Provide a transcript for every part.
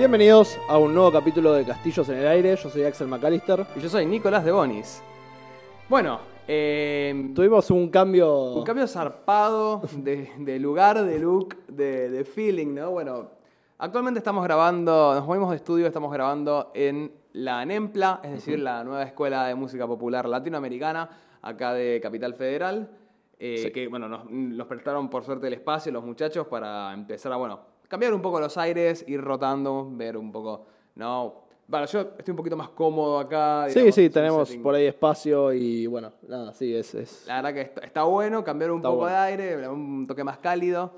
Bienvenidos a un nuevo capítulo de Castillos en el Aire. Yo soy Axel McAllister. Y yo soy Nicolás de Bonis. Bueno, eh, Tuvimos un cambio. un cambio zarpado de, de lugar, de look, de, de feeling, ¿no? Bueno, actualmente estamos grabando, nos movimos de estudio, estamos grabando en la NEMPLA, es decir, la nueva escuela de música popular latinoamericana, acá de Capital Federal. eh, Sí. Que, bueno, nos, nos prestaron por suerte el espacio los muchachos para empezar a, bueno, cambiar un poco los aires, ir rotando, ver un poco, ¿no? Bueno, yo estoy un poquito más cómodo acá. Sí, digamos, sí, tenemos setting- por ahí espacio y bueno, nada, sí, es. es... la verdad que está, está bueno cambiar un Está poco bueno. de aire, un toque más cálido.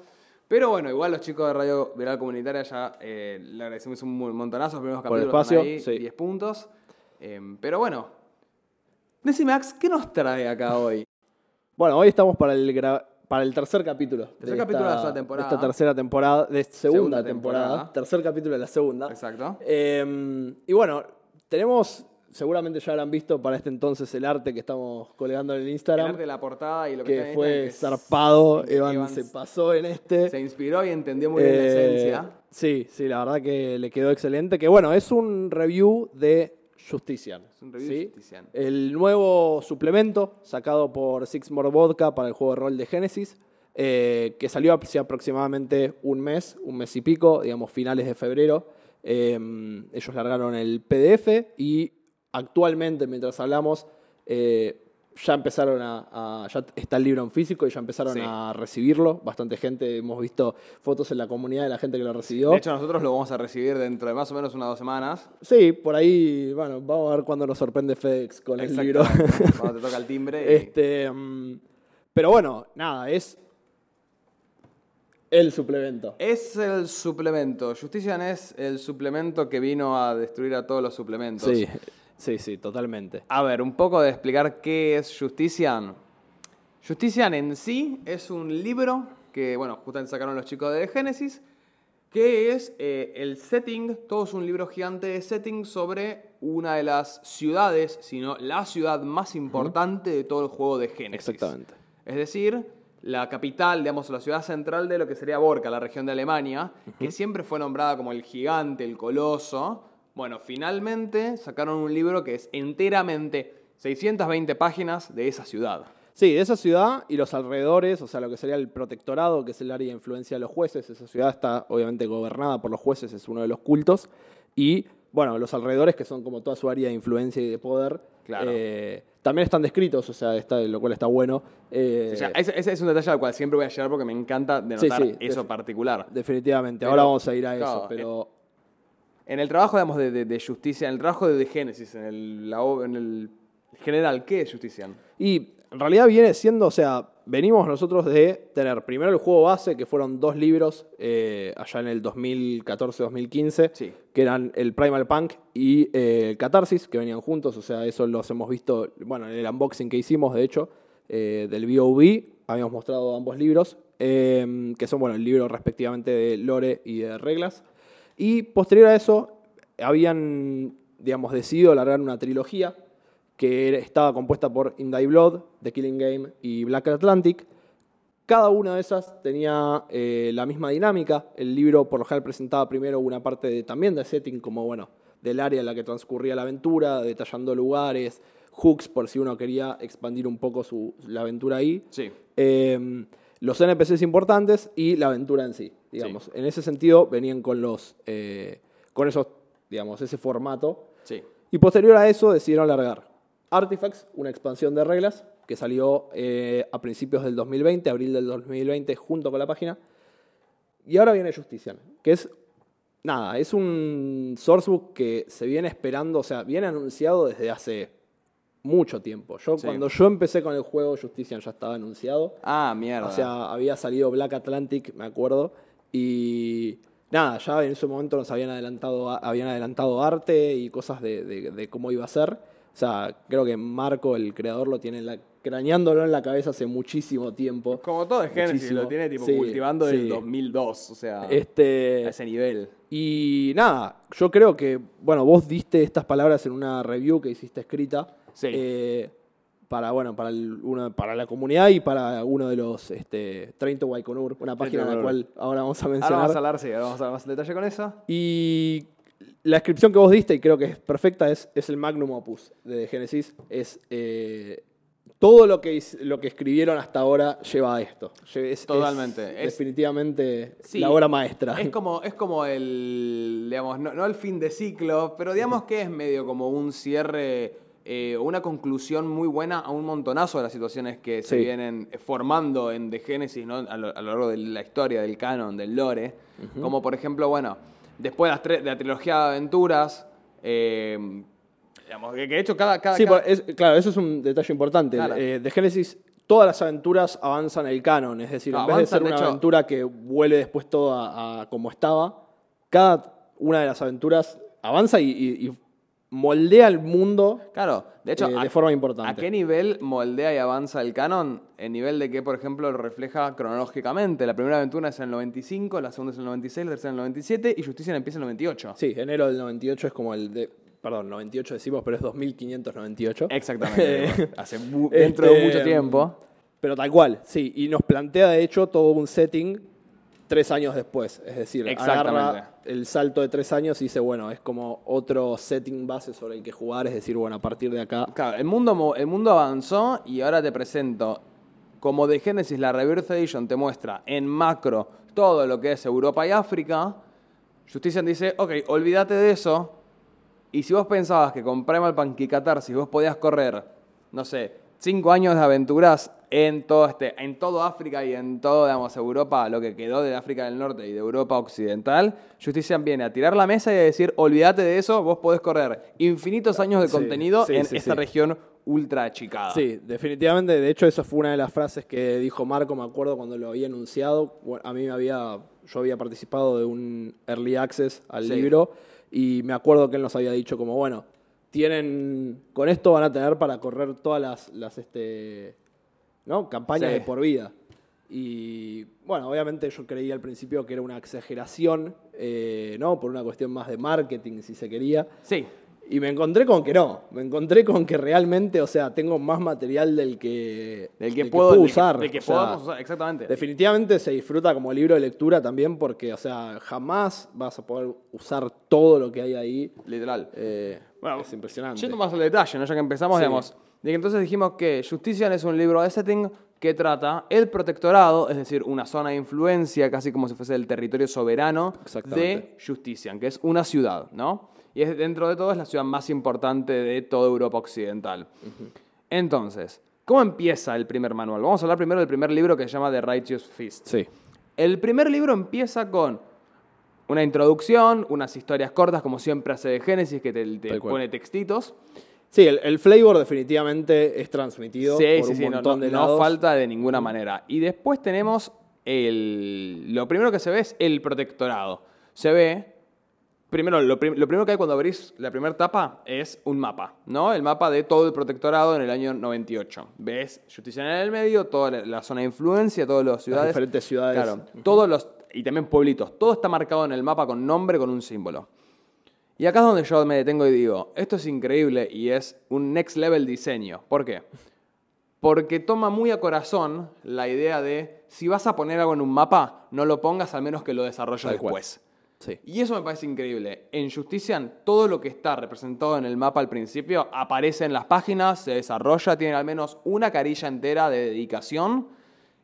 Pero bueno, igual los chicos de Radio Viral Comunitaria ya eh, le agradecemos un mon- montonazo. Los primeros Por el capítulos están espacio, ahí, sí. 10 puntos. Eh, pero bueno, decime, Max, ¿qué nos trae acá hoy? Bueno, hoy estamos para el, gra- para el tercer capítulo. Tercer capítulo de la segunda temporada. De esta tercera temporada, de segunda, Segunda temporada, temporada. Tercer capítulo de la segunda. Exacto. Eh, y bueno, tenemos, seguramente ya habrán visto para este entonces el arte que estamos colgando en el El Instagram. arte de la portada y lo que, que fue es- zarpado. Evan, Evan se pasó en este. se inspiró y entendió muy bien la Eh, esencia. Sí, sí, la verdad que le quedó excelente. Que bueno, es un review de Justician. Es un review ¿sí? de Justician. El nuevo suplemento sacado por Six More Vodka para el juego de rol de Genesis, eh, que salió hace aproximadamente un mes, un mes y pico, digamos finales de febrero. Eh, ellos largaron el PDF y actualmente, mientras hablamos, eh, ya empezaron a, a- Ya está el libro en físico y ya empezaron Sí. a recibirlo. Bastante gente, hemos visto fotos en la comunidad de la gente que lo recibió. De hecho, nosotros lo vamos a recibir dentro de más o menos unas dos semanas. Sí, por ahí, bueno, vamos a ver cuándo nos sorprende FedEx con el libro. Cuando te toca el timbre. y- este, mm, pero bueno, nada, es el suplemento. Es el suplemento. Justician es el suplemento que vino a destruir a todos los suplementos. Sí, sí, sí, totalmente. A ver, un poco de explicar qué es Justician. Justician en sí es un libro que, bueno, justamente sacaron los chicos de Génesis, que es eh, el setting, todo es un libro gigante de setting sobre una de las ciudades, sino la ciudad más importante de todo el juego de Génesis. Exactamente. Es decir, la capital, digamos, la ciudad central de lo que sería Borca, la región de Alemania, que siempre fue nombrada como el gigante, el coloso. Bueno, finalmente sacaron un libro que es enteramente 620 páginas de esa ciudad. Sí, de esa ciudad y los alrededores, o sea, lo que sería el protectorado, que es el área de influencia de los jueces. Esa ciudad está obviamente gobernada por los jueces, es uno de los cultos. Y, bueno, los alrededores, que son como toda su área de influencia y de poder, Claro. eh, también están descritos, o sea, está, lo cual está bueno. Eh, O sea, ese, ese es un detalle al cual siempre voy a llegar porque me encanta denotar sí, eso def- particular. Definitivamente, Pero, ahora vamos a ir a eso, pero... En el trabajo, digamos, de, de- de Justicia, en el trabajo de, de Génesis, en el, la en el general, ¿qué es Justician? Y en realidad viene siendo, o sea, venimos nosotros de tener primero el juego base, que fueron dos libros eh, allá en el 2014-2015, Sí. que eran el Primal Punk y eh, el Catarsis, que venían juntos, o sea, eso los hemos visto, bueno, en el unboxing que hicimos, de hecho, eh, del BOV, habíamos mostrado ambos libros, eh, que son, bueno, el libro respectivamente de Lore y de Reglas. Y posterior a eso, habían, digamos, decidido largar una trilogía que estaba compuesta por In Thy Blood, The Killing Game y Black Atlantic. Cada una de esas tenía eh, la misma dinámica. El libro por lo general presentaba primero una parte de, también de setting, como bueno, del área en la que transcurría la aventura, detallando lugares, hooks por si uno quería expandir un poco su, la aventura ahí. Sí. Eh, los NPCs importantes y la aventura en sí, digamos. En ese sentido venían con los eh, con esos, digamos, ese formato. Sí. Y posterior a eso decidieron largar Artifacts, una expansión de reglas que salió eh, a principios del 2020, abril del 2020, junto con la página. Y ahora viene Justician, que es, nada, es un sourcebook que se viene esperando, o sea, viene anunciado desde hace mucho tiempo. Yo Sí. cuando yo empecé con el juego, Justician ya estaba anunciado. Ah, mierda. O sea, había salido Black Atlantic, me acuerdo. Y nada, ya en ese momento nos habían adelantado, habían adelantado arte y cosas de, de- de cómo iba a ser. O sea, creo que Marco, el creador, lo tiene en la- craneándolo en la cabeza hace muchísimo tiempo. Como todo Génesis, Muchísimo. lo tiene tipo Sí, cultivando desde sí. el 2002, o sea, Este, a ese nivel. y nada, yo creo que, bueno, vos diste estas palabras en una review que hiciste escrita. Sí. Eh, para, bueno, para, el- uno, para la comunidad y para uno de los este, 30 Waikonur, una página en la cual ahora vamos a Ahora mencionar. vamos a hablar, sí, ahora vamos a hablar más en detalle con eso. Y la descripción que vos diste, y creo que es perfecta, es, es el magnum opus de Genesis. Es eh, todo lo que, lo que escribieron hasta ahora lleva a esto. Es- Totalmente. Es- definitivamente Sí, la obra maestra. Es como, es como el, digamos, no, no el fin de ciclo, pero digamos que es medio como un cierre, eh, una conclusión muy buena a un montonazo de las situaciones que se vienen formando en The Genesis, ¿no? a, lo, a lo largo de la historia, del canon, del lore. Como por ejemplo, bueno, después de, las tre- de la trilogía de aventuras, eh, digamos, que, de hecho cada... cada, Sí, cada- por- es- claro, eso es un detalle importante. Claro. Eh, de Génesis, todas las aventuras avanzan el canon. Es decir, No, en vez de ser de una hecho- aventura que vuelve después todo a, a como estaba, cada una de las aventuras avanza y, y- y moldea el mundo Claro, de hecho, eh, a- de forma importante. ¿A qué nivel moldea y avanza el canon? El nivel de que, por ejemplo, lo refleja cronológicamente. La primera aventura es en el 95, la segunda es en el 96, la tercera en el 97 y Justicia empieza en el 98. Sí, enero del 98 es como el de. Perdón, 98 decimos, pero es 2598. Exactamente. Hace mu- dentro de Este, mucho tiempo. Pero tal cual, sí. Y nos plantea, de hecho, todo un setting tres años después. Es decir, agarra el salto de tres años y dice, bueno, es como otro setting base sobre el que jugar. Es decir, bueno, a partir de acá. Claro, el mundo, el mundo avanzó y ahora te presento, como de Genesis, la Rebirth Edition te muestra en macro todo lo que es Europa y África. Justicia dice, ok, olvídate de eso. Y si vos pensabas que con Primal Punk y Catarsis vos podías correr, no sé, cinco años de aventuras en todo, este, en todo África y en todo, digamos, Europa, lo que quedó de África del Norte y de Europa Occidental, Justicia viene a tirar la mesa y a decir, olvídate de eso, vos podés correr infinitos años de Sí, contenido sí, en sí, esta región ultra achicada. Sí, definitivamente. De hecho, esa fue una de las frases que dijo Marco, me acuerdo cuando lo había anunciado. A mí me había, yo había participado de un early access al libro y me acuerdo que él nos había dicho como, bueno, tienen, con esto van a tener para correr todas las, las este, ¿no? campañas Sí. de por vida. Y bueno, obviamente yo creí al principio que era una exageración, eh, ¿no? Por una cuestión más de marketing, si se quería. Sí, Y me encontré con que no, me encontré con que realmente, o sea, tengo más material del que, del que, puedo, del que- usar. del que o sea, podamos usar, exactamente. Definitivamente se disfruta como libro de lectura también porque, o sea, jamás vas a poder usar todo lo que hay ahí. Literal. Eh, Bueno, es impresionante. Yendo más al detalle, ¿no? ya que empezamos, Sí. digamos, de que entonces dijimos que Justician es un libro de setting que trata el protectorado, es decir, una zona de influencia, casi como si fuese el territorio soberano de. Justician, que es una ciudad, ¿no? Y es, dentro de todo es la ciudad más importante de toda Europa Occidental. Entonces, ¿cómo empieza el primer manual? Vamos a hablar primero del primer libro que se llama The Righteous Feast. Sí. El primer libro empieza con una introducción, unas historias cortas, como siempre hace de Génesis, que te, pone textitos. Sí, el, el flavor definitivamente es transmitido Sí, por sí, un sí, no, montón no- de no falta de ninguna manera. Y después tenemos el... Lo primero que se ve es el protectorado. Se ve... Primero, lo, prim- lo primero que hay cuando abrís la primera tapa es un mapa, ¿no? El mapa de todo el protectorado en el año 98. Ves Justicia en el medio, toda la, la zona de influencia, todas las ciudades. diferentes ciudades. Claro, todos los... Y también pueblitos. Todo está marcado en el mapa con nombre, con un símbolo. Y acá es donde yo me detengo y digo, esto es increíble y es un next level diseño. ¿Por qué? Porque toma muy a corazón la idea de, si vas a poner algo en un mapa, no lo pongas al menos que lo desarrolles Tal cual. Sí. Y eso me parece increíble. En Justician, todo lo que está representado en el mapa al principio aparece en las páginas, se desarrolla, tiene al menos una carilla entera de dedicación.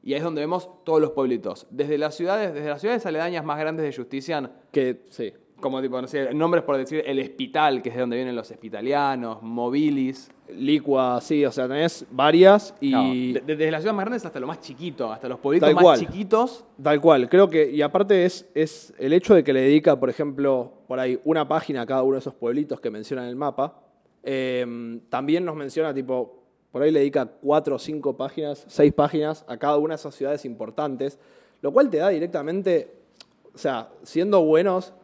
Y ahí es donde vemos todos los pueblitos. Desde las ciudades, desde las ciudades aledañas más grandes de Justician, Que, sí. Como tipo, no sé, nombres por decir el hospital, que es de donde vienen los hospitalianos, mobilis. Licua, sí, o sea, tenés varias y... De- de- desde las ciudades más grandes hasta lo más chiquito, hasta los pueblitos más cual. chiquitos. Tal cual, creo que, y aparte es, es el hecho de que le dedica, por ejemplo, por ahí una página a cada uno de esos pueblitos que menciona en el mapa, eh, también nos menciona, tipo, por ahí le dedica cuatro o cinco páginas, seis páginas a cada una de esas ciudades importantes, lo cual te da directamente, o sea, siendo buenos,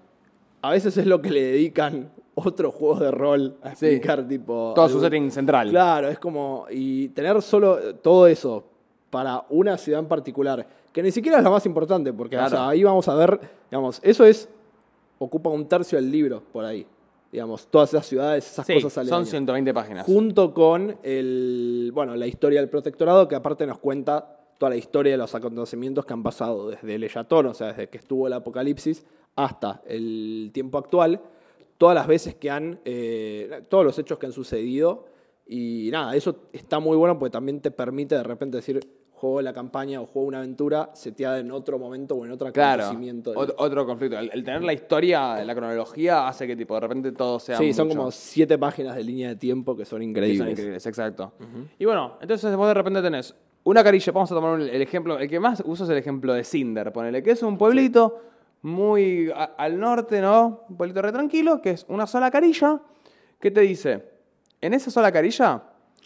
a veces es lo que le dedican otros juegos de rol a Sí. explicar, tipo... Todo su setting central. Claro, es como. Y tener solo todo eso para una ciudad en particular, que ni siquiera es la más importante, porque o Claro. sea, ahí vamos a ver, digamos, eso es. ocupa un tercio del libro por ahí. digamos, todas esas ciudades, esas Sí, cosas son aledañas. 120 páginas. Junto con el, bueno, la historia del protectorado, que aparte nos cuenta toda la historia de los acontecimientos que han pasado desde el Eyatón, o sea, desde que estuvo el apocalipsis hasta el tiempo actual, todas las veces que han, eh, todos los hechos que han sucedido. Y nada, eso está muy bueno porque también te permite de repente decir, juego la campaña o juego una aventura seteada en otro momento o en otro Claro, acontecimiento. del- ot- otro conflicto. El, el tener la historia, la cronología, hace que tipo de repente todo sea Sí, son como siete páginas de línea de tiempo que son Que increíbles. son increíbles, exacto. Y bueno, entonces vos de repente tenés una carilla, vamos a tomar el ejemplo, el que más uso es el ejemplo de Cinder, ponele, que es un pueblito muy a- al norte, ¿no? Un pueblito re tranquilo, que es una sola carilla, que te dice, en esa sola carilla,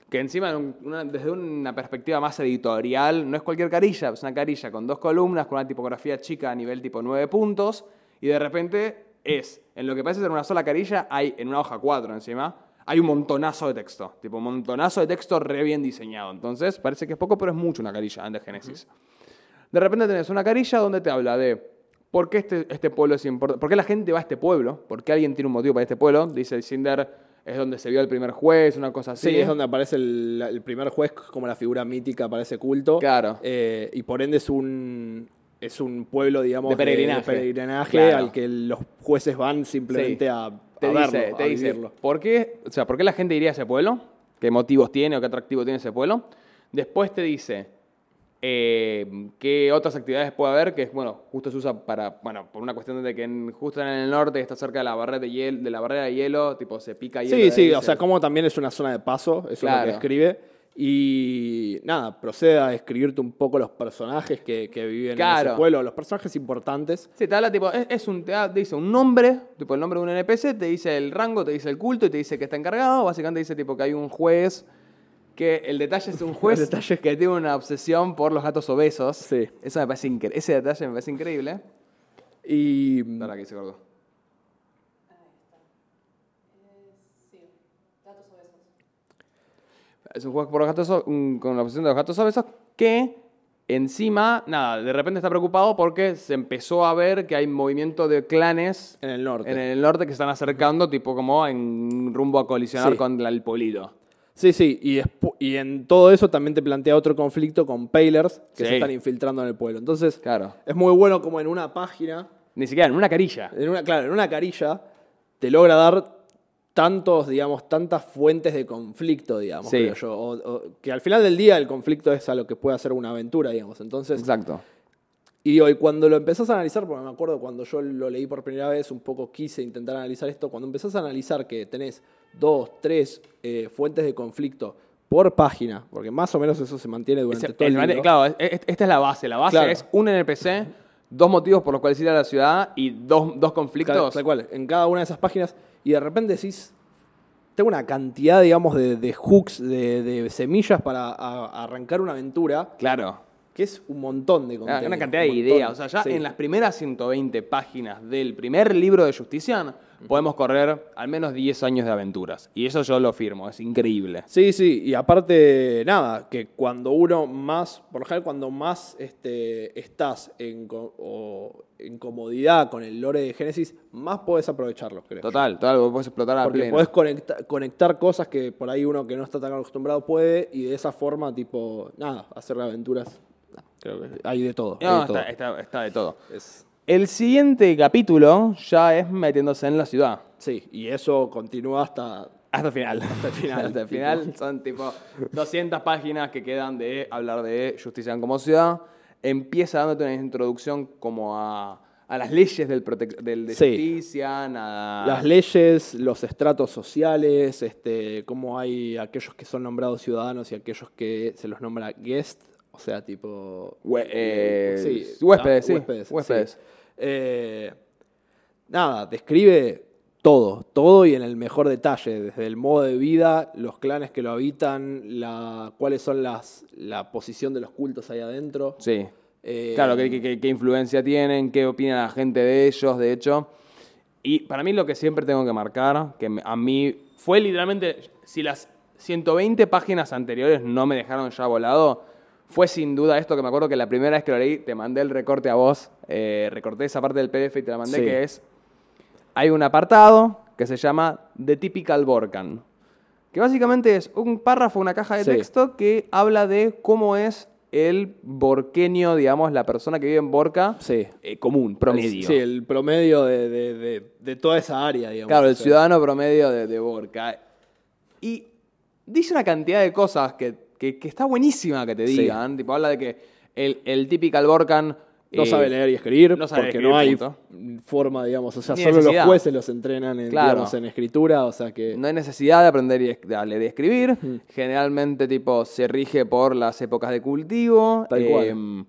que encima una- desde una perspectiva más editorial, no es cualquier carilla, es una carilla con dos columnas, con una tipografía chica a nivel tipo 9 puntos, y de repente es, en lo que parece ser una sola carilla, hay en una hoja 4 encima, hay un montonazo de texto, tipo un montonazo de texto re bien diseñado. Entonces, parece que es poco, pero es mucho una carilla en de Génesis. De repente tenés una carilla donde te habla de por qué este, este pueblo es importante, por qué la gente va a este pueblo, por qué alguien tiene un motivo para este pueblo. Dice Cinder, es donde se vio el primer juez, una cosa así. Sí, es donde aparece el, el primer juez como la figura mítica para ese culto. Claro. Eh, y por ende es un, es un pueblo, digamos, De peregrinaje. peregrinaje Claro. al que los jueces van simplemente Sí. a, a te verlo, dice, te a dice vivirlo. ¿por qué, o sea, ¿por qué la gente iría a ese pueblo? ¿Qué motivos tiene o qué atractivo tiene ese pueblo? Después te dice eh, qué otras actividades puede haber, que es, bueno, justo se usa para, bueno, por una cuestión de que en- justo en el norte está cerca de la barrera de hielo, de la barrera de hielo, tipo se pica hielo. Sí, sí, o se- sea, como también es una zona de paso, eso es lo que escribe. Y nada, procede a describirte un poco los personajes que, que viven en ese pueblo, los personajes importantes. Sí, te habla tipo, es, es un, te, dice un nombre, tipo el nombre de un NPC, te dice el rango, te dice el culto y te dice que está encargado. Básicamente dice tipo que hay un juez, que el detalle es un juez detalle es que tiene una obsesión por los gatos obesos. Sí. Eso me parece increíble. Ese detalle me parece increíble. Y Para que se acordó. Es un juez por los gatos, con la obsesión de los gatos obesos que encima, nada, de repente está preocupado porque se empezó a ver que hay movimiento de clanes en el norte. en el norte que están acercando, tipo como en rumbo a colisionar Sí. con el pueblito. Sí, sí, y, en todo eso también te plantea otro conflicto con Paylers que Sí. se están infiltrando en el pueblo. Entonces, Claro. es muy bueno como en una página, Ni siquiera en una carilla. en una, claro, en una carilla, te logra dar tantos, digamos, tantas fuentes de conflicto, digamos, Sí. creo yo. O- o- que al final del día el conflicto es a lo que puede hacer una aventura, digamos. Entonces, Exacto. y digo, y cuando lo empezás a analizar, porque me acuerdo cuando yo lo leí por primera vez, un poco quise intentar analizar esto, cuando empezás a analizar que tenés dos, tres eh, fuentes de conflicto por página, porque más o menos eso se mantiene durante Ese- todo el, el libro. claro, es- es- esta es la base. La base Claro. es un NPC, dos motivos por los cuales ir a la ciudad y dos, dos Tal, conflictos. tal cual, en cada una de esas páginas, y de repente decís, tengo una cantidad, digamos, de, de hooks, de, de semillas para a- arrancar una aventura, Claro. que es un montón de Una, contenido. una cantidad de un ideas. O sea, ya Sí. en las primeras 120 páginas del primer libro de Justician podemos correr al menos 10 años de aventuras. Y eso yo lo firmo, es increíble. Sí, sí, y aparte, nada, que cuando uno más, por lo general, cuando más este, estás en, o en comodidad con el lore de Génesis, más podés aprovecharlo, creo. Total, total, vos podés explotar a Porque pleno. podés conecta- conectar cosas que por ahí uno que no está tan acostumbrado puede, y de esa forma, tipo, nada, hacer aventuras. creo que hay de todo. hay está, está- está de todo. Es- El siguiente capítulo ya es metiéndose en la ciudad. sí, y eso continúa hasta. Hasta el final. Hasta el final, Hasta el final. Son tipo 200 páginas que quedan de hablar de Justician como ciudad. Empieza dándote una introducción como a, a las leyes del, del de Sí. Justician, a... Las leyes, los estratos sociales, este, cómo hay aquellos que son nombrados ciudadanos y aquellos que se los nombra guest, o sea, tipo... Hue- eh, sí, huéspedes, ah, sí, huéspedes, huéspedes. sí. Eh, nada, describe todo, todo y en el mejor detalle, desde el modo de vida, los clanes que lo habitan, la, cuáles son las, la posición de los cultos ahí adentro. Sí. Eh, Claro, qué, qué- qué- influencia tienen, qué opina la gente de ellos, de hecho. Y para mí lo que siempre tengo que marcar, que a mí fue literalmente, si las 120 páginas anteriores no me dejaron ya volado, fue sin duda esto que me acuerdo que la primera vez que lo leí, te mandé el recorte a vos, eh, recorté esa parte del PDF y te la mandé, Sí. que es, hay un apartado que se llama The Typical Borkan. Que básicamente es un párrafo, una caja de Sí. texto que habla de cómo es el borqueño, digamos, la persona que vive en Borca Sí. eh, común, promedio. Sí, el promedio de, de- de- de toda esa área, digamos. Claro, el O sea, ciudadano promedio de, de Borca. Y dice una cantidad de cosas que, que- que está buenísima que te Sí. digan. Tipo, habla de que el, el typical Borcan... No eh, sabe leer y escribir, no sabe porque escribir, no hay punto. forma, digamos. O sea, Ni solo necesidad. los jueces los entrenan en, Claro. digamos, en escritura, o sea que. No hay necesidad de aprender y a leer y escribir. Generalmente, tipo, se rige por las épocas de cultivo. Tal cual.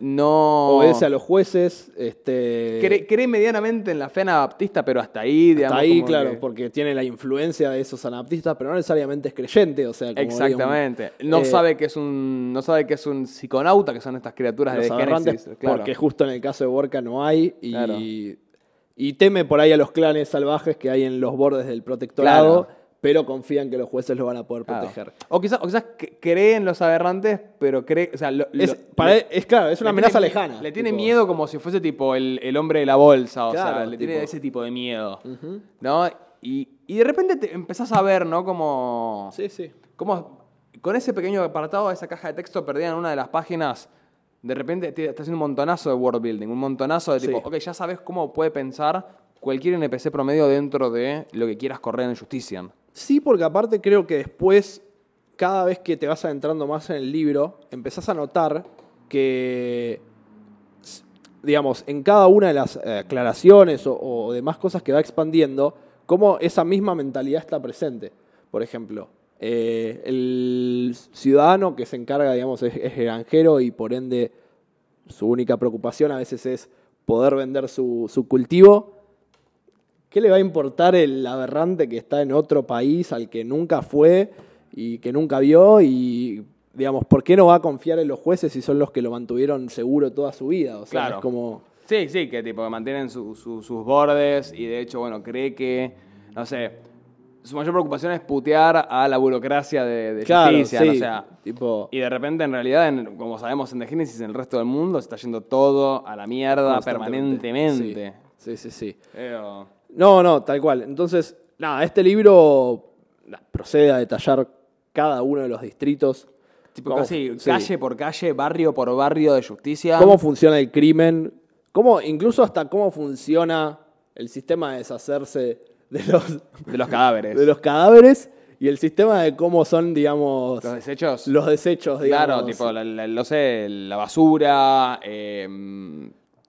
No... Obedece a los jueces. Este, Cree, cree medianamente en la fe anabaptista, pero hasta ahí, digamos. Está ahí, claro, que- porque tiene la influencia de esos anabaptistas, pero no necesariamente es creyente, o sea, como Exactamente. digo, No eh, sabe que es un no sabe que es un psiconauta, que son estas criaturas los de Génesis. Claro. porque justo en el caso de Borca no hay y, Claro. y teme por ahí a los clanes salvajes que hay en los bordes del protectorado, Claro. Pero confían que los jueces los van a poder Claro. proteger. O quizás, o quizás que- cree en los aberrantes, pero cree. O sea, lo- Es, lo- para le- él- es claro, es una amenaza tiene- lejana. Le tiene tipo, miedo como si fuese tipo el, el hombre de la bolsa. O sea, le tiene ese tipo de miedo. ¿No? Y, y de repente te empezás a ver, ¿no? Como. Sí, sí. Cómo con ese pequeño apartado, esa caja de texto perdida en una de las páginas, de repente te está haciendo un montonazo de word building, un montonazo de tipo, Sí. ok, ya sabes cómo puede pensar cualquier NPC promedio dentro de lo que quieras correr en Justician. Sí, porque aparte creo que después, cada vez que te vas adentrando más en el libro, empezás a notar que, digamos, en cada una de las eh, aclaraciones o, demás cosas que va expandiendo, cómo esa misma mentalidad está presente. Por ejemplo, eh, el ciudadano que se encarga, digamos, es, es granjero y por ende su única preocupación a veces es poder vender su cultivo. ¿Qué le va a importar el aberrante que está en otro país al que nunca fue y que nunca vio? Y, digamos, ¿por qué no va a confiar en los jueces si son los que lo mantuvieron seguro toda su vida? O sea, Claro. es como... Sí, sí, que tipo que mantienen su- su- sus bordes y de hecho, bueno, cree que, no sé, su mayor preocupación es putear a la burocracia de, de Claro, sí, o sea, tipo... y de repente en realidad, en- como sabemos en The Genesis, en el resto del mundo se está yendo todo a la mierda permanentemente. Sí, sí, sí. sí. Pero- No, no, tal cual. Entonces, nada, este libro nah, procede a detallar cada uno de los distritos. tipo Cómo- casi sí. calle por calle, barrio por barrio de justicia. cómo funciona el crimen, cómo, incluso hasta cómo funciona el sistema de deshacerse de los, de los cadáveres. de los cadáveres y el sistema de cómo son, digamos, Los desechos. los desechos, digamos. Claro, tipo, la, la- no sé, la basura. eh,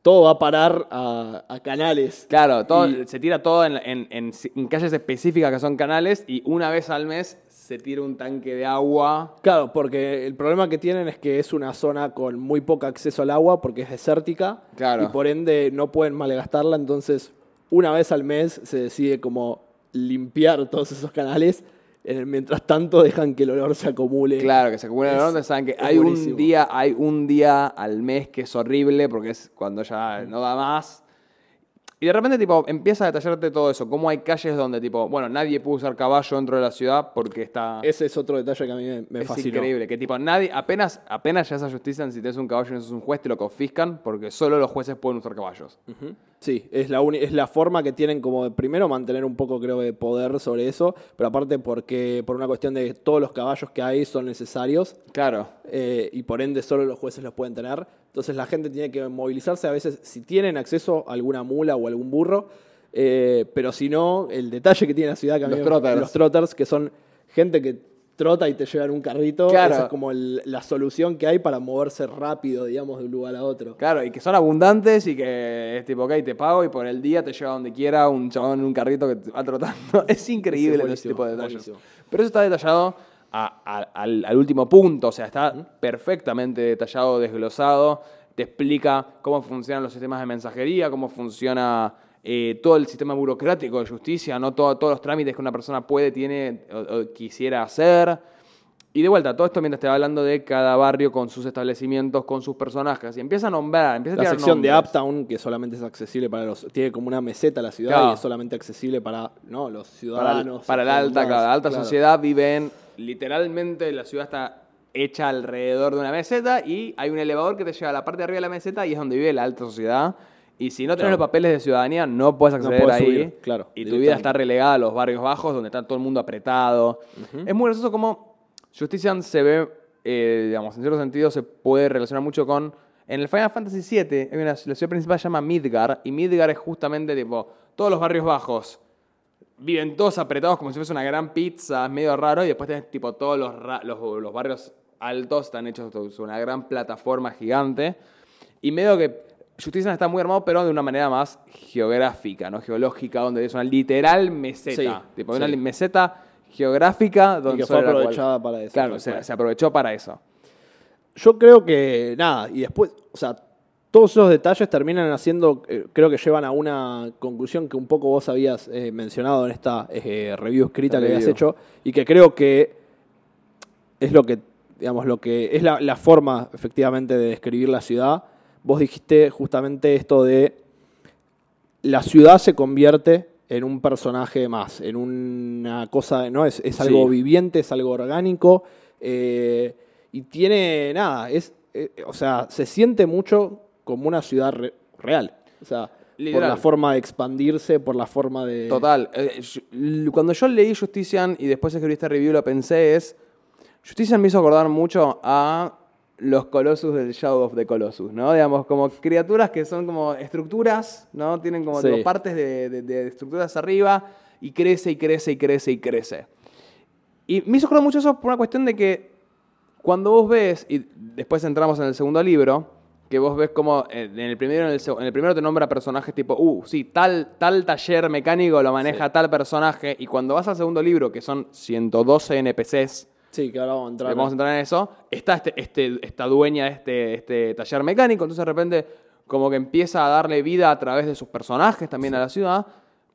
Todo va a parar a, a canales. claro, todo, Y- se tira todo en, en- en- en calles específicas que son canales y una vez al mes se tira un tanque de agua. Claro, porque el problema que tienen es que es una zona con muy poco acceso al agua porque es desértica Claro. y por ende no pueden malgastarla, entonces una vez al mes se decide como limpiar todos esos canales, mientras tanto dejan que el olor se acumule. Claro, que se acumula el olor, saben que hay un día, hay un día al mes que es horrible porque es cuando ya no da más. Y de repente, tipo, empieza a detallarte todo eso. Cómo hay calles donde, tipo, bueno, nadie puede usar caballo dentro de la ciudad porque está. Ese es otro detalle que a mí me, me es fascinó. increíble. Que, tipo, nadie, apenas, apenas ya esa justicia, si tienes un caballo y no sos un juez, te lo confiscan porque solo los jueces pueden usar caballos. Sí, es la, uni- es la forma que tienen como de, primero mantener un poco creo de poder sobre eso, pero aparte porque por una cuestión de que todos los caballos que hay son necesarios Claro. eh, y por ende solo los jueces los pueden tener. Entonces la gente tiene que movilizarse a veces si tienen acceso a alguna mula o algún burro, eh, pero si no, el detalle que tiene la ciudad que Los trotters. los trotters, que son gente que trota y te lleva en un carrito, Claro. esa es como el- la solución que hay para moverse rápido, digamos, de un lugar a otro. Claro, y que son abundantes y que es tipo, ok, te pago y por el día te lleva donde quiera un chabón en un carrito que te va trotando. Es increíble Sí, ese tipo de detalles. buenísimo. Pero eso está detallado a- a- al, al último punto, o sea, está perfectamente detallado, desglosado, te explica cómo funcionan los sistemas de mensajería, cómo funciona eh, todo el sistema burocrático de justicia, no Todo- todos los trámites que una persona puede, tiene o, o quisiera hacer. Y de vuelta, todo esto mientras te va hablando de cada barrio con sus establecimientos, con sus personajes. Y empieza a nombrar, empieza a La sección de. Uptown, que solamente es accesible para los. Tiene como una meseta la ciudad Claro. y es solamente accesible para no, los Para, ciudadanos. para la alta, claro, la alta Claro. sociedad viven, literalmente la ciudad está hecha alrededor de una meseta y hay un elevador que te lleva a la parte de arriba de la meseta y es donde vive la alta sociedad. Y si no tenés Claro. los papeles de ciudadanía, no puedes acceder podés ahí. subir, claro, y tu vida está relegada a los barrios bajos, donde está todo el mundo apretado. Es muy gracioso como Justician se ve, eh, digamos, en cierto sentido se puede relacionar mucho con... En el Final Fantasy VII, hay una- la ciudad principal se llama Midgar, y Midgar es justamente tipo, todos los barrios bajos viven todos apretados como si fuese una gran pizza, es medio raro, y después tenés tipo todos los, los, los barrios altos están hechos sobre una gran plataforma gigante. Y medio que Justicia está muy armado, pero de una manera más geográfica, no geológica, donde es una literal meseta. Sí, tipo, sí. una meseta geográfica donde Y que fue cual- aprovechada para eso. Claro, se, se aprovechó para eso. Yo creo que nada, y después, o sea, todos esos detalles terminan haciendo, eh, creo que llevan a una conclusión que un poco vos habías eh, mencionado en esta eh, review escrita que habías hecho, y que creo que es lo que, digamos, lo que es la, la forma efectivamente de describir la ciudad. Vos dijiste justamente esto de la ciudad se convierte en un personaje más, en una cosa, ¿no? Es, es algo Sí. viviente, es algo orgánico, y tiene, nada, es, o sea, se siente mucho como una ciudad re- real. O sea, por Literal. la forma de expandirse, por la forma de... Total. Eh, yo- cuando yo leí Justician y después escribí esta review, lo pensé es. Justician me hizo acordar mucho a los Colossus del Shadow of the Colossus, ¿no? Digamos, como criaturas que son como estructuras, ¿no? Tienen como Sí. tipo, partes de, de- de estructuras arriba y crece y crece y crece y crece. Y me hizo acordar mucho eso por una cuestión de que cuando vos ves, y después entramos en el segundo libro, que vos ves como eh, en el primero, en el, en el primero te nombra personajes tipo, uh, sí, tal, tal taller mecánico lo maneja tal personaje, y cuando vas al segundo libro, que son 112 NPCs, Sí, que ahora vamos a entrar. vamos a entrar en eso, está este, este, esta dueña de este, este taller mecánico, entonces de repente como que empieza a darle vida a través de sus personajes también a la ciudad,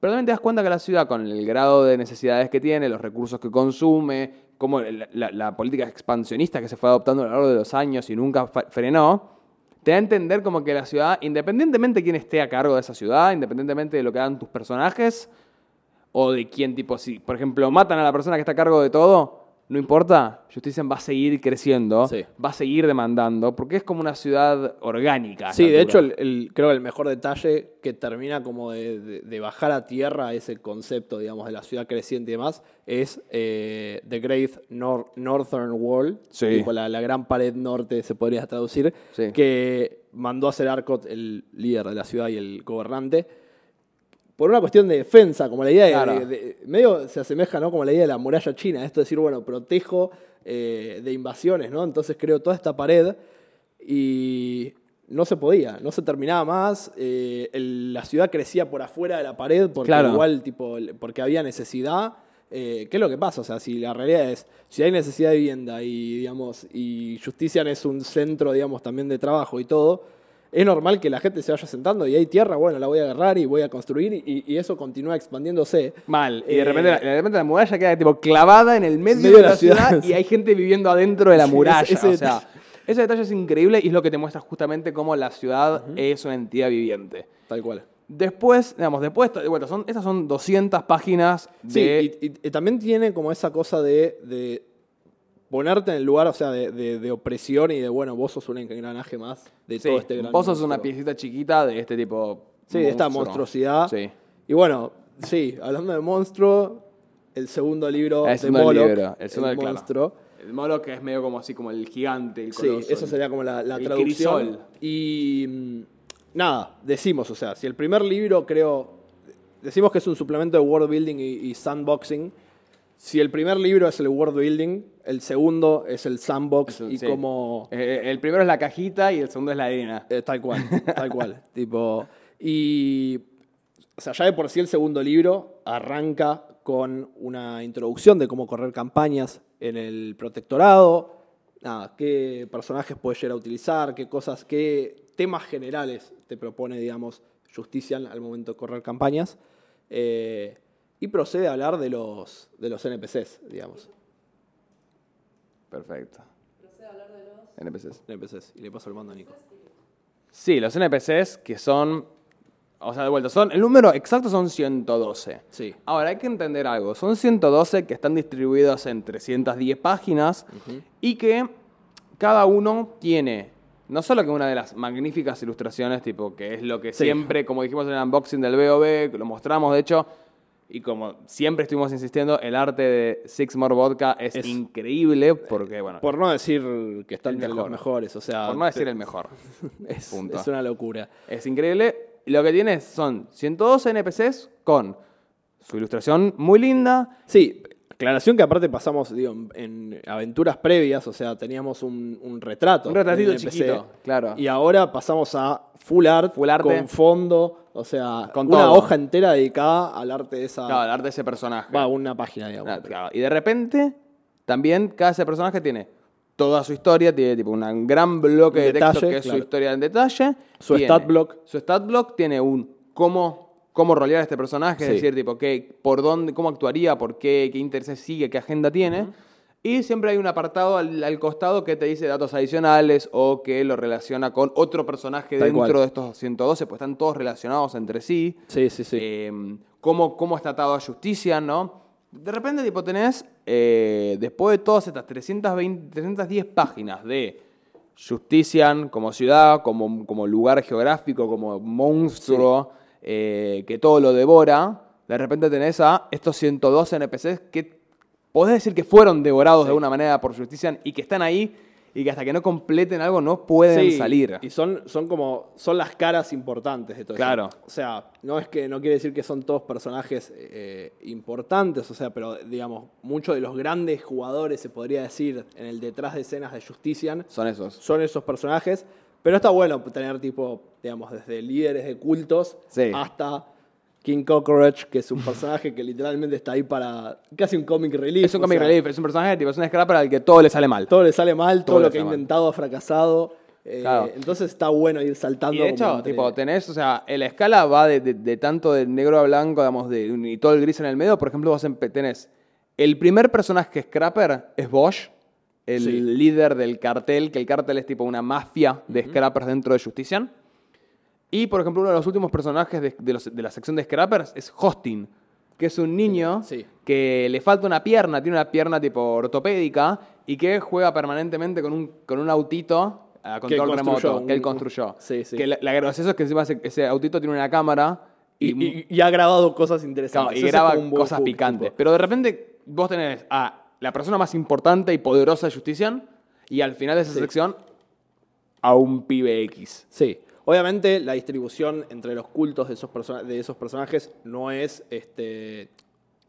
pero también te das cuenta que la ciudad, con el grado de necesidades que tiene, los recursos que consume, como la, la- la política expansionista que se fue adoptando a lo largo de los años y nunca frenó, te da a entender como que la ciudad, independientemente de quién esté a cargo de esa ciudad, independientemente de lo que hagan tus personajes, o de quién tipo, si por ejemplo matan a la persona que está a cargo de todo, no importa, Justicia va a seguir creciendo, Sí. va a seguir demandando, porque es como una ciudad orgánica. Sí, de hecho, el, el- creo que el mejor detalle que termina como de, de- de bajar a tierra ese concepto, digamos, de la ciudad creciente y demás, es eh, The Great Nor- Northern Wall, Sí. tipo la, la gran pared norte, se podría traducir, Sí. que mandó a hacer Arcot, el líder de la ciudad y el gobernante, por una cuestión de defensa, como la idea de- Claro. de, de- medio se asemeja, ¿no? Como la idea de la muralla china, esto de decir, bueno, protejo eh, de invasiones, ¿no? Entonces creo toda esta pared y no se podía, no se terminaba más, eh, el- la ciudad crecía por afuera de la pared porque Claro. igual, tipo, porque había necesidad. Eh, ¿Qué es lo que pasa? O sea, si la realidad es, si hay necesidad de vivienda y, digamos, y Justician es un centro, digamos, también de trabajo y todo, es normal que la gente se vaya sentando y hay tierra, bueno, la voy a agarrar y voy a construir y, y eso continúa expandiéndose. Mal. Y de Eh, repente, la, de repente la muralla queda tipo clavada en el medio, Medio de la ciudad, sí. y hay gente viviendo adentro de la Sí, muralla. ese- ese o sea, detalle. ese detalle es increíble y es lo que te muestra justamente cómo la ciudad es una entidad viviente. Tal cual. Después, digamos, después, de vuelta, son, estas son 200 páginas Sí, de... y, y- y también tiene como esa cosa de, de ponerte en el lugar, o sea, de, de- de opresión y de, bueno, vos sos un engranaje más de Sí, todo este gran vos sos una piecita chiquita de este tipo. Sí, de esta monstruo. monstruosidad. Sí. Y bueno, sí, hablando de monstruo, el segundo libro El de Moloch, libro, el segundo, claro. monstruo. El Moloch que es medio como así, como el gigante, el Sí, coloso, eso el- sería como la, la el traducción. crisol. Y mm, nada, decimos, o sea, si el primer libro creo, decimos que es un suplemento de world building y, y sandboxing. Si el primer libro es el world building, el segundo es el sandbox Eso, y sí. como Eh, el primero es la cajita y el segundo es la arena. eh, tal cual, tal cual, tipo y o sea, ya de por sí el segundo libro arranca con una introducción de cómo correr campañas en el protectorado, nada, qué personajes puedes llegar a utilizar, qué cosas, qué temas generales te propone, digamos, Justician al momento de correr campañas. eh, y procede a hablar de los, de los NPCs, digamos. Perfecto. NPCs. NPCs. Y le paso el mando a Nico. Sí, los NPCs que son. O sea, de vuelta, son. El número exacto son 112. Sí. Ahora hay que entender algo. Son 112 que están distribuidos en 310 páginas y que cada uno tiene no solo que una de las magníficas ilustraciones, tipo, que es lo que Sí. siempre, como dijimos en el unboxing del BOB, lo mostramos de hecho, y como siempre estuvimos insistiendo, el arte de Six More Vodka es, Es- increíble, porque bueno, Por no decir que está El entre mejor. los mejores, o sea. por no decir el mejor. es, punto. es una locura. Es increíble. Lo que tiene son 112 NPCs con su ilustración muy linda. Sí, aclaración que aparte pasamos digo, en- en aventuras previas, o sea, teníamos un, un retrato. Un retratito chiquito, claro. Y ahora pasamos a full art, Full arte. con fondo, o sea, Con una todo. hoja entera dedicada al arte de esa. Claro, el arte de ese personaje. Va, una página, digamos. Ah, claro. Y de repente, también cada ese personaje tiene toda su historia, tiene tipo un gran bloque de texto que es claro. su historia en detalle. Su Tiene- stat block. Su stat block tiene un cómo, cómo rolear a este personaje, Sí. es decir, tipo, qué, por dónde, cómo actuaría, por qué, qué intereses sigue, qué agenda tiene. Y siempre hay un apartado al, al costado que te dice datos adicionales o que lo relaciona con otro personaje Tal dentro cual. de estos 112, pues están todos relacionados entre sí Sí, sí, sí. eh, cómo, cómo está atado a justicia, ¿no? De repente, tipo, tenés, eh, después de todas estas 320, 310 páginas de Justician como ciudad, como, como lugar geográfico, como monstruo eh, que todo lo devora, de repente tenés a estos 112 NPCs que podés decir que fueron devorados de alguna manera por Justician y que están ahí y que hasta que no completen algo no pueden Sí, salir. Y son, son como. Son las caras importantes de todo Claro. eso. O sea, no es que no quiere decir que son todos personajes eh, importantes, o sea, pero digamos, muchos de los grandes jugadores, se podría decir, en el detrás de escenas de Justician, Son esos. son esos personajes. Pero está bueno tener tipo, digamos, desde líderes de cultos Sí. hasta King Cockroach, que es un personaje que literalmente está ahí para casi un comic relief. Es un comic sea, relief, es un personaje, tipo, es un scrapper al que todo le sale mal. Todo le sale mal, todo, Todo lo que ha sale mal. intentado ha fracasado. eh, Claro. Entonces está bueno ir saltando. Y de hecho, tipo, tenés, o sea, la escala va de, de- de tanto de negro a blanco, digamos, de, y todo el gris en el medio. Por ejemplo, vos tenés el primer personaje Scrapper es Bosch, el Sí. líder del cartel, que el cartel es tipo una mafia de Scrappers dentro de Justician. Y, por ejemplo, uno de los últimos personajes de, de los- de la sección de Scrappers es Hostin, que es un niño Sí. que le falta una pierna, tiene una pierna tipo ortopédica y que juega permanentemente con un, con un autito a control remoto que él construyó. Sí, sí. Que la, la gracioso es que encima ese, ese autito tiene una cámara y, Y, y- y ha grabado cosas claro, interesantes. y Ese es graba cosas picantes. tipo. Pero de repente vos tenés a la persona más importante y poderosa de Justician y al final de esa Sí. sección a un pibe X. Sí. Obviamente la distribución entre los cultos de esos, de esos personajes no es, este,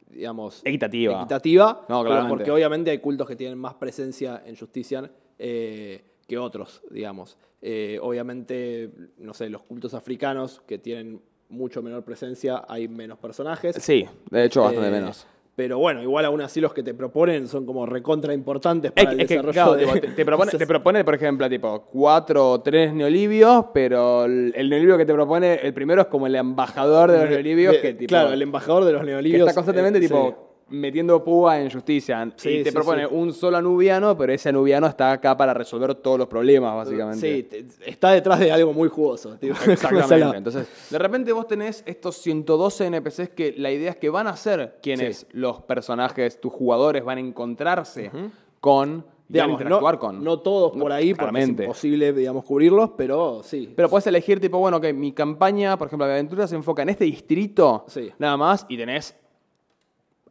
digamos, Equitativa. equitativa, No, claramente. porque obviamente hay cultos que tienen más presencia en Justician eh, que otros, digamos. Eh, obviamente, no sé, los cultos africanos que tienen mucho menor presencia, hay menos personajes. Sí, de hecho bastante Eh, menos. Pero bueno, igual aún así los que te proponen son como recontra importantes Es, para el es que, desarrollo claro, de... tipo, te, te propone, te propone, por ejemplo, tipo, cuatro o tres neolibios, pero el, el neolibio que te propone, el primero es como el embajador de los neolibios, de- que tipo, claro, el embajador de los que neolibios. está constantemente eh, tipo sí. Metiendo púa en justicia. Sí, y te sí, propone sí. un solo anubiano, pero ese anubiano está acá para resolver todos los problemas, básicamente. Sí, te- está detrás de algo muy jugoso. Exactamente. Entonces, de repente vos tenés estos 112 NPCs que la idea es que van a ser quienes los personajes, tus jugadores van a encontrarse con y van a Digamos, interactuar no, con. no todos por ahí, porque es imposible, digamos, cubrirlos, pero sí. Pero puedes elegir, tipo, bueno, que mi campaña, por ejemplo, mi aventura se enfoca en este distrito, nada más, y tenés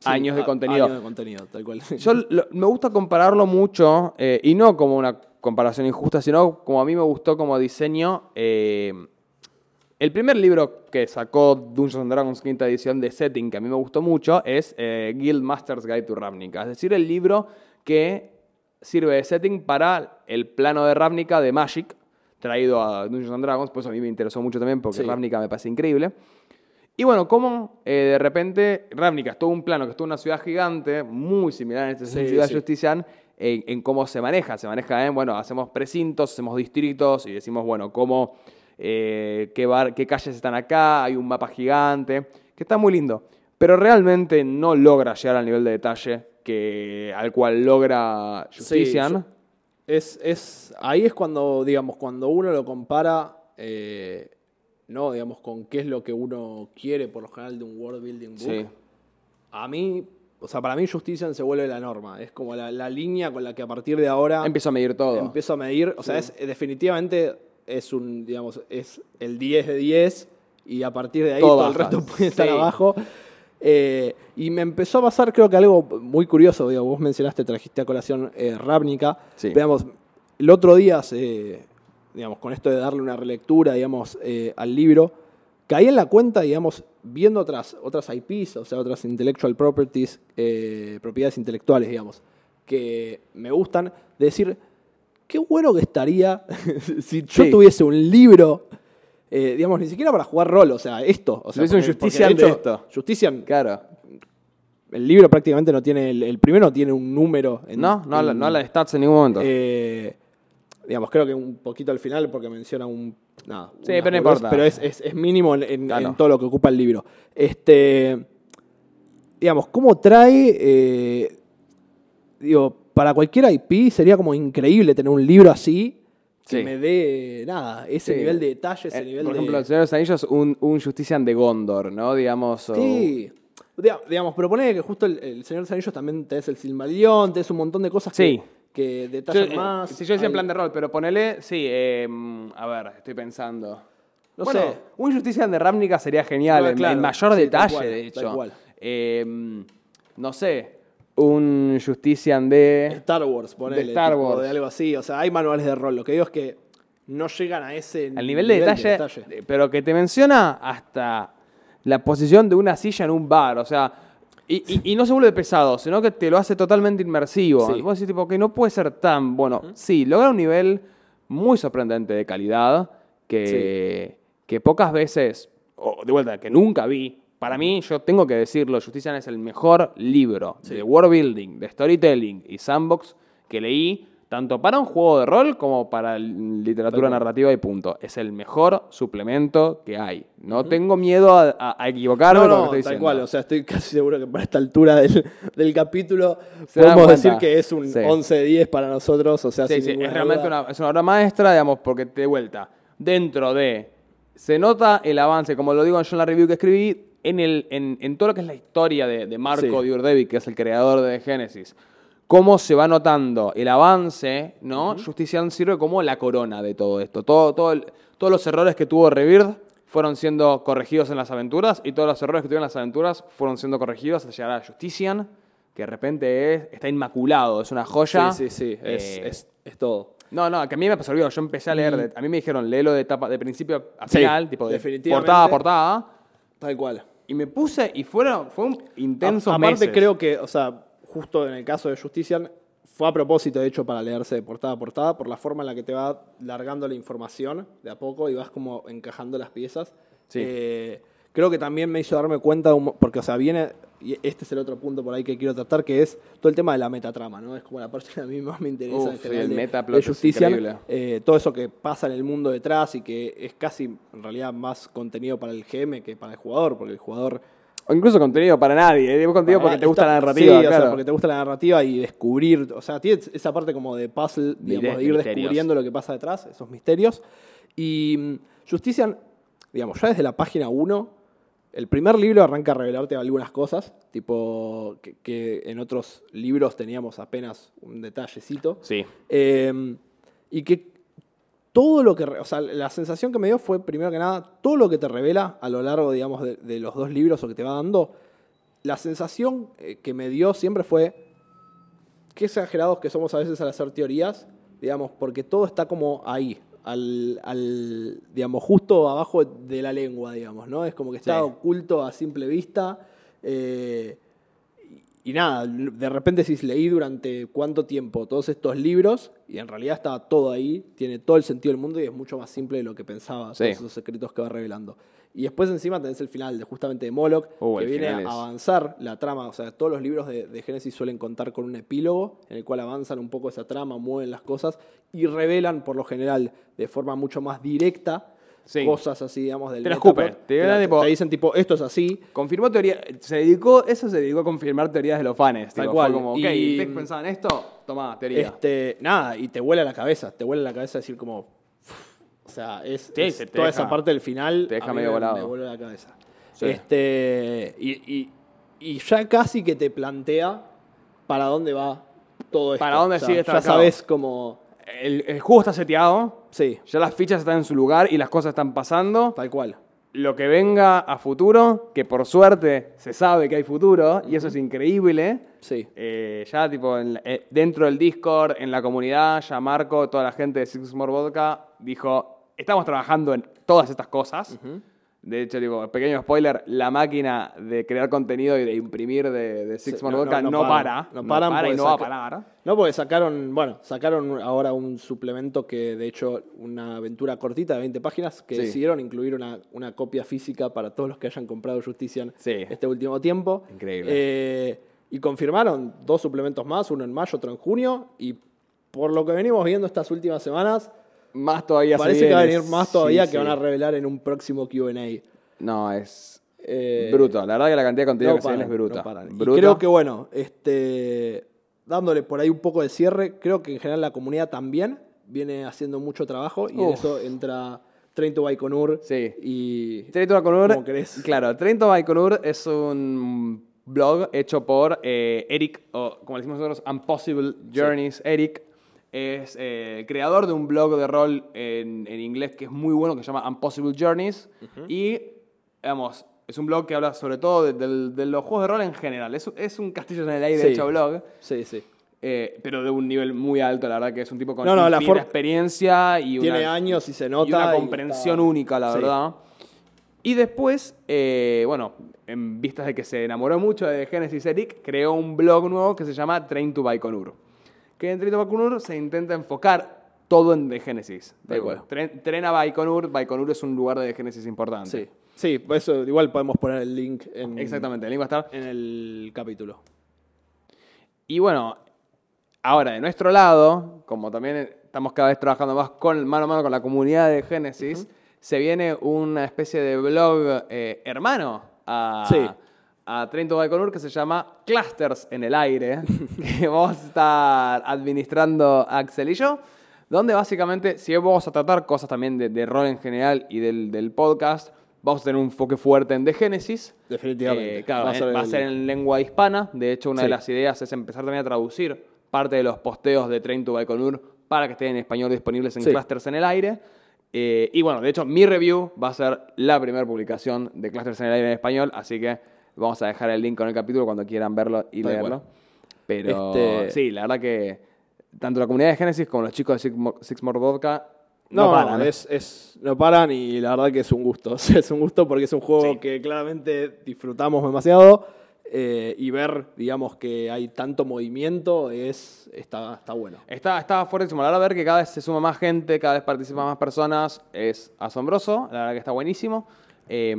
Sí, años de contenido. Años de contenido, tal cual. Yo lo- me gusta compararlo mucho, eh, y no como una comparación injusta, sino como a mí me gustó como diseño. eh, el primer libro que sacó Dungeons and Dragons quinta edición de Setting, que a mí me gustó mucho, es eh, Guild Master's Guide to Ravnica. Es decir, el libro que sirve de setting para el plano de Ravnica de Magic, traído a Dungeons and Dragons, pues a mí me interesó mucho también porque Sí. Ravnica me parece increíble. Y bueno, como eh, de repente Ravnica es todo un plano que es toda una ciudad gigante, muy similar en este Sí, ciudad sí. Justician, en, en cómo se maneja. Se maneja en, bueno, hacemos precintos, hacemos distritos y decimos, bueno, cómo, eh, qué, bar- qué calles están acá, hay un mapa gigante, que está muy lindo. Pero realmente no logra llegar al nivel de detalle que, al cual logra Justician. Es, es, ahí es cuando, digamos, cuando uno lo compara, eh, no, digamos, con qué es lo que uno quiere por lo general de un world building book. Sí. A mí, o sea, para mí Justician se vuelve la norma. Es como la, la línea con la que a partir de ahora Empiezo a medir todo. empiezo a medir. O sea, es, definitivamente es un, digamos, es el 10 de 10 y a partir de ahí Todo todo, el resto puede estar abajo. Eh, y me empezó a pasar, creo que algo muy curioso. Digo, vos mencionaste, trajiste a colación eh, Ravnica. Sí. Veamos, el otro día, se- digamos, con esto de darle una relectura, digamos, eh, al libro, caí en la cuenta, digamos, viendo otras, otras IPs, o sea, otras intellectual properties, eh, propiedades intelectuales, digamos, que me gustan, de decir, qué bueno que estaría si yo Sí. tuviese un libro, eh, digamos, ni siquiera para jugar rol, o sea, esto. O sea, tuviese un Justician de hecho, esto. Justician, Claro. el libro prácticamente no tiene, el, el primero no tiene un número. en- No, no, en- no habla de stats en ningún momento. eh, digamos, creo que un poquito al final porque menciona un. Nada, Sí, pero no importa. Pero es, es- es mínimo en, en- Claro. en todo lo que ocupa el libro. Este. Digamos, ¿cómo trae. eh, digo, para cualquier IP sería como increíble tener un libro así que Sí. me dé. Nada, ese Sí. nivel de detalle, ese Eh, nivel por de. ejemplo, el Señor de los Anillos, un, un Justician de Gondor, ¿no? Digamos. Sí. Diga- Digamos, propone que justo el, el Señor de los Anillos también tenés el Silmarillion, tenés un montón de cosas Sí. que, que detallan eh, más. si yo decía en plan de rol, pero ponele, sí, eh, a ver, estoy pensando. No Bueno, sé. Un Justician de Ravnica sería genial, en, claro. en mayor Sí, detalle, cual, de hecho. Eh, no sé, un Justician de... Star Wars, ponele, De Star Wars. de algo así. O sea, hay manuales de rol. Lo que digo es que no llegan a ese Al nivel de detalle, pero que te menciona hasta la posición de una silla en un bar, o sea, y, y- y no se vuelve pesado, sino que te lo hace totalmente inmersivo. Sí. Vos decís, tipo, que no puede ser tan bueno. Sí, logra un nivel muy sorprendente de calidad que, que pocas veces, o de vuelta, que nunca vi. Para mí, yo tengo que decirlo, Justician es el mejor libro de world building, de storytelling y sandbox que leí, tanto para un juego de rol como para literatura narrativa y punto. Es el mejor suplemento que hay. No tengo miedo a, a- a equivocarme No, con lo que estoy tal diciendo. cual. O sea, estoy casi seguro que para esta altura del, del capítulo podemos decir que es un Sí. 11 de 10 para nosotros. O sea, Sí, sin sí, es realmente una, es una obra maestra, digamos, porque de vuelta, dentro de. Se nota el avance, como lo digo yo en la review que escribí, en, el, en, en todo lo que es la historia de, de Marco. Diurdevic, que es el creador de Genesis. Cómo se va notando el avance, ¿no? Justician sirve como la corona de todo esto. Todo, todo el- todos los errores que tuvo Rebirth fueron siendo corregidos en las aventuras y todos los errores que tuvieron en las aventuras fueron siendo corregidos hasta llegar a Justician, que de repente es- está inmaculado, es una joya. Sí, sí, sí. Es, Eh, es, es todo. no, no, que a mí me pasó. Yo empecé a leer, de- a mí me dijeron, léelo de, etapa, de principio a Sí, final, tipo de portada a portada. Tal cual. Y me puse, y fueron, fue un intenso A- Aparte, meses. creo que, o sea, justo en el caso de Justician, fue a propósito, de hecho, para leerse de portada a portada, por la forma en la que te va largando la información de a poco y vas como encajando las piezas. Sí. Eh, creo que también me hizo darme cuenta, un porque, o sea, viene, y este es el otro punto por ahí que quiero tratar, que es todo el tema de la metatrama, ¿no? Es como la parte que a mí más me interesa Uf, en sí, general el de- metaplot de Justician. Eh, todo eso que pasa en el mundo detrás y que es casi, en realidad, más contenido para el GM que para el jugador, porque el jugador O incluso contenido para nadie. ¿eh? Digo contenido porque te gusta está- la narrativa, sí, o sea, claro. porque te gusta la narrativa y descubrir, o sea, tiene esa parte como de puzzle, digamos, de, ir misterios. descubriendo lo que pasa detrás, esos misterios. Y mm, Justician, digamos, ya desde la página 1, el primer libro arranca a revelarte algunas cosas, tipo que, que en otros libros teníamos apenas un detallecito. Sí. Eh, y que todo lo que, o sea, la sensación que me dio fue, primero que nada, todo lo que te revela a lo largo, digamos, de, de los dos libros o que te va dando, la sensación eh, que me dio siempre fue, qué exagerados que somos a veces al hacer teorías, digamos, porque todo está como ahí, al, al, digamos, justo abajo de la lengua, digamos, ¿no? Es como que está Sí. oculto a simple vista. eh, y nada, de repente si leí durante cuánto tiempo todos estos libros y en realidad estaba todo ahí, tiene todo el sentido del mundo y es mucho más simple de lo que pensaba, Sí. todos esos secretos que va revelando. Y después encima tenés el final de justamente de Moloch, Uh, que viene a avanzar la trama, o sea, todos los libros de, de Génesis suelen contar con un epílogo en el cual avanzan un poco esa trama, mueven las cosas y revelan por lo general de forma mucho más directa Sí. cosas así, digamos, del Te escupen, te tipo- te dicen tipo, esto es así, Confirmó teoría. Se dedicó, eso se dedicó a confirmar teorías de los fans. Tal tipo, cual. Fue como, ok, Y- ¿ustedes pensaban esto? Tomá, teoría. Este, nada, y te vuela la cabeza, te vuela la cabeza decir como, o sea, es, Sí, es se te toda deja- esa parte del final te deja a mí medio me- volado. me vuela la cabeza. Sí. Este, y, y y ya casi que te plantea para dónde va todo esto. Para dónde sigue Ya estancado. sabes cómo. El, el juego está seteado, Sí, ya las fichas están en su lugar y las cosas están pasando. tal cual. Lo que venga a futuro, que por suerte se sabe que hay futuro, y eso es increíble. Sí. Eh, ya, tipo, en la- eh, dentro del Discord, en la comunidad, ya Marco, toda la gente de Six More Vodka dijo: Estamos trabajando en todas estas cosas. De hecho, tipo, pequeño spoiler: la máquina de crear contenido y de imprimir de, de Six Sí, no- no- no, no para. No paran para y no va a parar. No, porque sacaron, bueno, sacaron ahora un suplemento que, de hecho, una aventura cortita de 20 páginas que Sí. decidieron incluir una, una copia física para todos los que hayan comprado Justician Sí. este último tiempo. Increíble. Eh, y confirmaron dos suplementos más, uno en mayo, otro en junio. Y por lo que venimos viendo estas últimas semanas, Más todavía parece que va a venir más todavía Sí, que sí. van a revelar en un próximo QA. No, es Eh, bruto. La verdad que la cantidad de contenido no que se viene paran, es bruta. no paran. Y Bruta. creo que bueno, este, dándole por ahí un poco de cierre, creo que en general la comunidad también viene haciendo mucho trabajo y en Uf. eso entra Trento Baikonur Sí. y Trento Baikonur, ¿Cómo querés? claro, Trento Baikonur es un blog hecho por eh, Eric, o como le decimos nosotros, Impossible Journeys. Eric es eh, creador de un blog de rol en, en inglés que es muy bueno, que se llama Impossible Journeys. Y, digamos, es un blog que habla sobre todo de, del- de los juegos de rol en general. Es, es un castillo en el aire Sí. hecho blog. sí, sí. eh, pero de un nivel muy alto, la verdad que es un tipo con No, no, la experiencia y Tiene una, años y se y nota. una y comprensión está- única, la Sí. verdad. Y después, eh, bueno, en vistas de que se enamoró mucho de Genesis Eric, creó un blog nuevo que se llama Train to Baikonur. Que en Train to Baikonur se intenta enfocar todo en Digo, cual. Tren, tren a Baikonur, Baikonur es un lugar de The Genesis importante. Sí, sí, por eso igual podemos poner el link en, Exactamente, el link va a estar. en el capítulo. Y bueno, ahora de nuestro lado, como también estamos cada vez trabajando más con, mano a mano con la comunidad de Genesis, se viene una especie de blog eh, hermano a, Sí. A Trento Baikonur que se llama Clusters en el aire, que vamos a estar administrando Axel y yo, donde básicamente, si vamos a tratar cosas también de, de rol en general y del, del podcast, vamos a tener un enfoque fuerte en The Genesis. Definitivamente. Eh, claro, Va va a ser en lengua hispana. De hecho, una de las ideas es empezar también a traducir parte de los posteos de Train to Baikonur para que estén en español disponibles en Sí. Clusters en el aire. Eh, y bueno, de hecho, mi review va a ser la primera publicación de Clusters en el aire en español, así que vamos a dejar el link con el capítulo cuando quieran verlo y leerlo. Pero Este- sí, la verdad que tanto la comunidad de Genesis como los chicos de Six Mo- Six More Vodka No, no, paran. ¿eh? es, es- no paran y la verdad que es un gusto. es un gusto porque es un juego Sí. que claramente disfrutamos demasiado eh, y ver, digamos, que hay tanto movimiento es está, está bueno. Está, está fuertísimo. La verdad, ver que cada vez se suma más gente, cada vez participan más personas, es asombroso. La verdad que está buenísimo. Eh,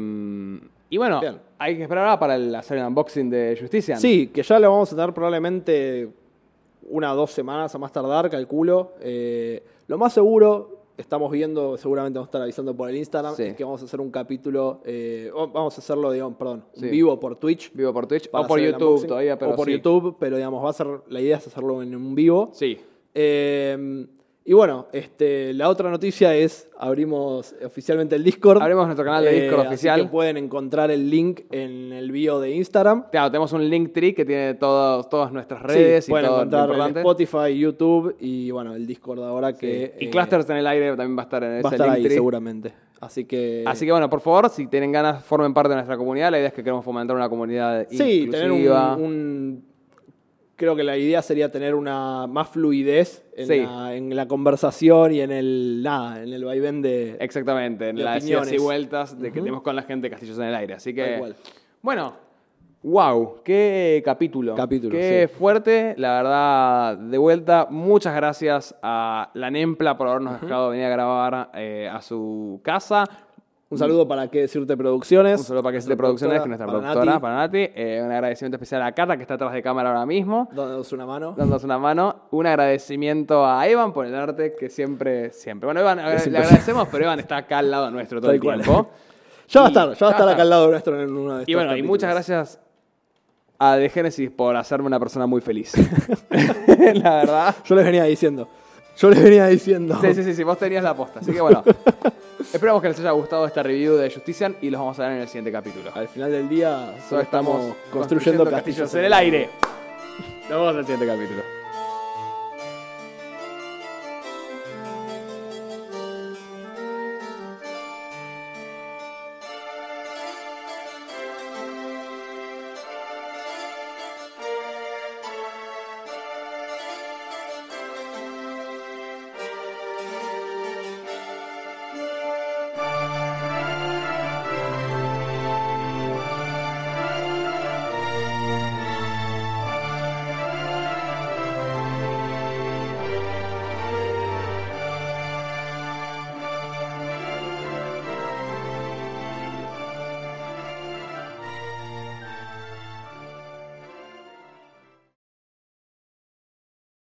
y bueno, Bien. hay que esperar ahora para el- hacer el unboxing de Justicia. Sí, que ya lo vamos a tener probablemente una o dos semanas a más tardar, calculo. Eh, lo más seguro, estamos viendo, seguramente vamos a estar avisando por el Instagram, Sí. es que vamos a hacer un capítulo, eh, vamos a hacerlo, digamos, perdón, un Sí. vivo por Twitch. Vivo por Twitch o por YouTube todavía, pero o por sí. YouTube, pero digamos, va a ser, la idea es hacerlo en un vivo. Sí. Eh, y bueno, este, la otra noticia es, abrimos oficialmente el Discord. Abrimos nuestro canal de Discord así oficial. que pueden encontrar el link en el bio de Instagram. Claro, tenemos un link tree que tiene todos, todas nuestras Sí, redes y pueden todo lo encontrar en importante. Spotify, YouTube y bueno, el Discord ahora que y eh, Clusters en el aire también va a estar en va a ese estar link ahí tree. seguramente. Así que Así que bueno, por favor, si tienen ganas, formen parte de nuestra comunidad. La idea es que queremos fomentar una comunidad sí, tener un, inclusiva. un- creo que la idea sería tener una más fluidez en, Sí. la, en la conversación y en el nada, en el vaivén de Exactamente, en las idas y vueltas de que tenemos con la gente de Castillos en el Aire. Así que, cual. bueno, wow, qué capítulo. Capítulo, Qué sí. fuerte, la verdad, de vuelta. Muchas gracias a la Nempla por habernos dejado venir a grabar eh, a su casa. Un saludo para qué decirte producciones. Un saludo para que Nuestra de producciones, que es nuestra para productora, Nati, para Nati. Eh, un agradecimiento especial a Cata, que está atrás de cámara ahora mismo. dándonos una mano. dándonos una mano. Un agradecimiento a Evan por el arte que siempre, siempre. Bueno, Evan, le agradecemos, pero Evan está acá al lado nuestro todo Tal el cual. tiempo. Ya va a estar, ya va a ya va estar acá al lado nuestro en uno de estos Y bueno, y muchas gracias a The Genesis por hacerme una persona muy feliz. la verdad. Yo les venía diciendo. Yo les venía diciendo. Sí, sí, sí, sí, vos tenías la posta. Así que bueno. Esperamos que les haya gustado esta review de Justician y los vamos a ver en el siguiente capítulo. Al final del día, Solo estamos construyendo castillos en el aire. Nos vemos en el siguiente capítulo.